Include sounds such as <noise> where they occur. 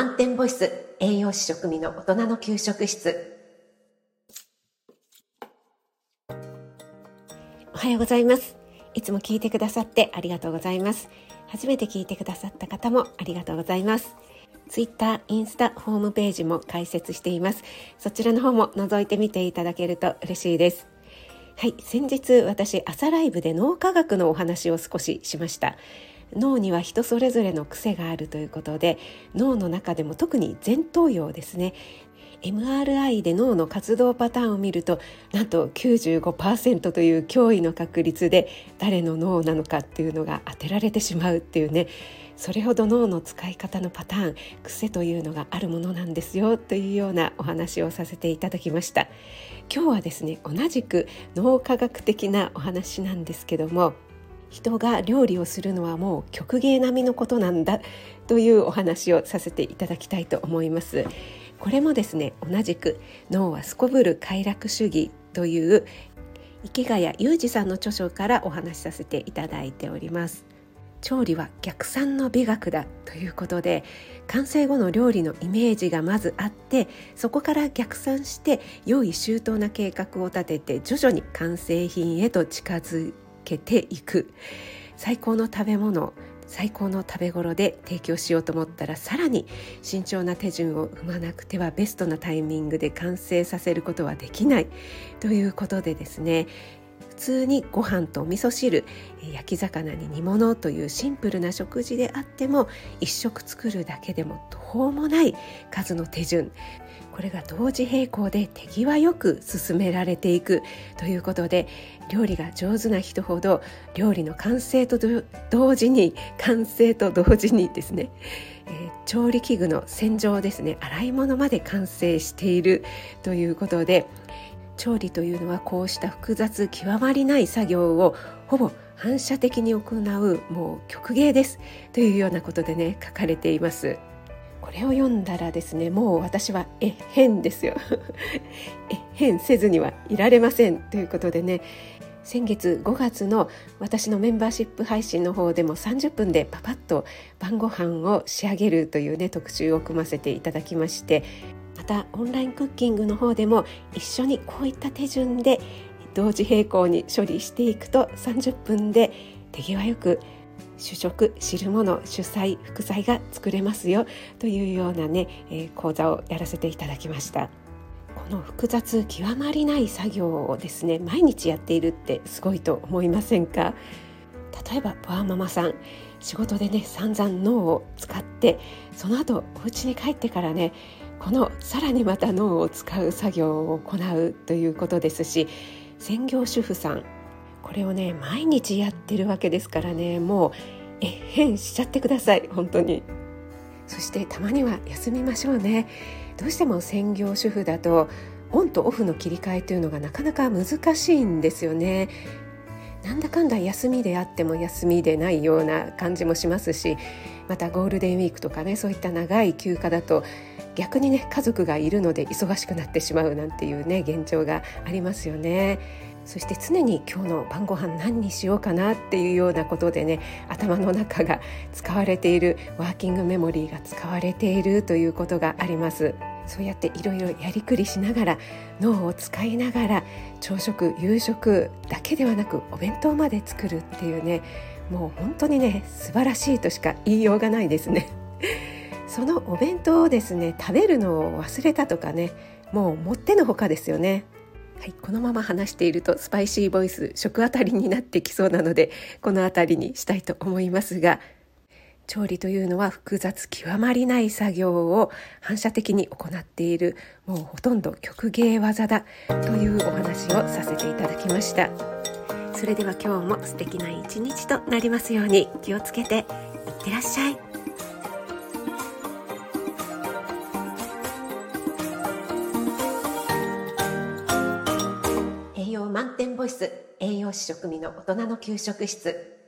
満点ボイス栄養士食味の大人の給食室。おはようございます。いつも聞いてくださってありがとうございます。初めて聞いてくださった方もありがとうございます。ツイッター、インスタ、ホームページも開設しています。そちらの方も覗いてみていただけると嬉しいです。はい先日私朝ライブで脳科学のお話を少ししました。脳には人それぞれの癖があるということで脳の中でも特に前頭葉ですね。MRI で脳の活動パターンを見るとなんと95%という驚異の確率で誰の脳なのかっていうのが当てられてしまうっていうね。それほど脳の使い方のパターン癖というのがあるものなんですよというようなお話をさせていただきました。今日はですね同じく脳科学的なお話なんですけども人が料理をするのはもう曲芸並みのことなんだというお話をさせていただきたいと思います。これもですね同じく脳はすこぶる快楽主義という池谷裕二さんの著書からお話しさせていただいております。調理は逆算の美学だということで完成後の料理のイメージがまずあってそこから逆算して用意周到な計画を立てて徐々に完成品へと近づけていく。最高の食べ物最高の食べ頃で提供しようと思ったらさらに慎重な手順を踏まなくてはベストなタイミングで完成させることはできない。ということでですね通にご飯と味噌汁焼き魚に煮物というシンプルな食事であっても一食作るだけでも途方もない数の手順。これが同時並行で手際よく進められていくということで料理が上手な人ほど料理の完成と同時に完成と同時にですね、えー、調理器具の洗浄ですね洗い物まで完成しているということで調理というのはこうした複雑極まりない作業をほぼ反射的に行うもう曲芸ですというようなことでね書かれています。これを読んだらですねもう私はえ変ですよ <laughs> え変せずにはいられませんということでね先月5月の私のメンバーシップ配信の方でも30分でパパッと晩ご飯を仕上げるというね特集を組ませていただきましてまたオンラインクッキングの方でも一緒にこういった手順で同時並行に処理していくと30分で手際よく主食汁物主菜副菜が作れますよというようなね、えー、講座をやらせていただきました。この複雑極まりない作業をですね毎日やっているってすごいと思いませんか？例えばワーママさん仕事でね散々脳を使ってその後お家に帰ってからねこのさらにまた脳を使う作業を行うということですし専業主婦さんこれをね毎日やってるわけですからねもうえ変しちゃってください本当に。そしてたまには休みましょうね。どうしても専業主婦だとオンとオフの切り替えというのがなかなか難しいんですよね。なんだかんだ休みであっても休みでないような感じもしますしまたゴールデンウィークとかねそういった長い休暇だと逆にね家族がいるので忙しくなってしまうなんていうね現状がありますよね。そして常に今日の晩ご飯何にしようかなっていうようなことでね頭の中が使われているワーキングメモリーが使われているということがありますそうやっていろいろやりくりしながら脳を使いながら朝食夕食だけではなくお弁当まで作るっていうねもう本当にね素晴らしいとしか言いようがないですねそのお弁当をですね食べるのを忘れたとかねもうもってのほかですよね。はい、このまま話しているとスパイシーボイス食あたりになってきそうなのでこの辺りにしたいと思いますが調理というのは複雑極まりない作業を反射的に行っているもうほとんど曲芸技だというお話をさせていただきました。それでは今日も素敵な一日となりますように気をつけていってらっしゃい。栄養士食味の大人の給食室。